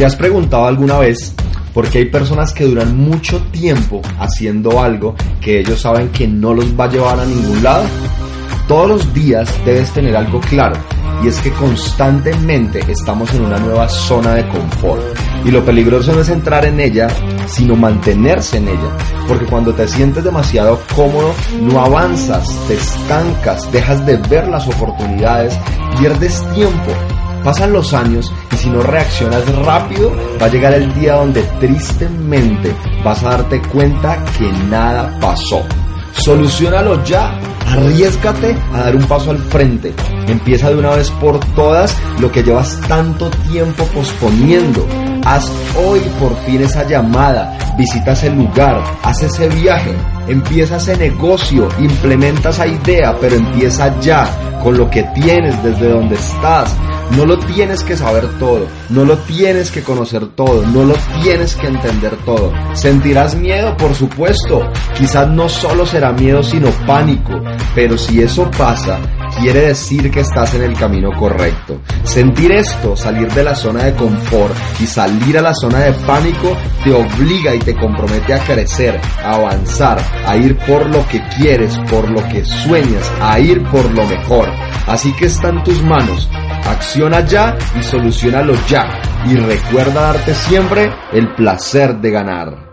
¿Te has preguntado alguna vez por qué hay personas que duran mucho tiempo haciendo algo que ellos saben que no los va a llevar a ningún lado? Todos los días debes tener algo claro y es que constantemente estamos en una nueva zona de confort y lo peligroso no es entrar en ella, sino mantenerse en ella, porque cuando te sientes demasiado cómodo no avanzas, te estancas, dejas de ver las oportunidades, pierdes tiempo Pasan los años y si no reaccionas rápido, va a llegar el día donde tristemente vas a darte cuenta que nada pasó. Solucionalo ya. Arriesgate a dar un paso al frente. Empieza de una vez por todas lo que llevas tanto tiempo posponiendo. Haz hoy por fin esa llamada, visita ese lugar, haz ese viaje, empieza ese negocio, implementa esa idea, pero empieza ya con lo que tienes desde donde estás. No lo tienes que saber todo, no lo tienes que conocer todo, no lo tienes que entender todo. Sentirás miedo, por supuesto. Quizás no solo será miedo, sino pánico. Pero si eso pasa, quiere decir que estás en el camino correcto. Sentir esto, salir de la zona de confort y salir a la zona de pánico, te obliga y te compromete a crecer, a avanzar, a ir por lo que quieres, por lo que sueñas, a ir por lo mejor. Así que está en tus manos Acciona ya y solucionalo ya. Y recuerda darte siempre el placer de ganar.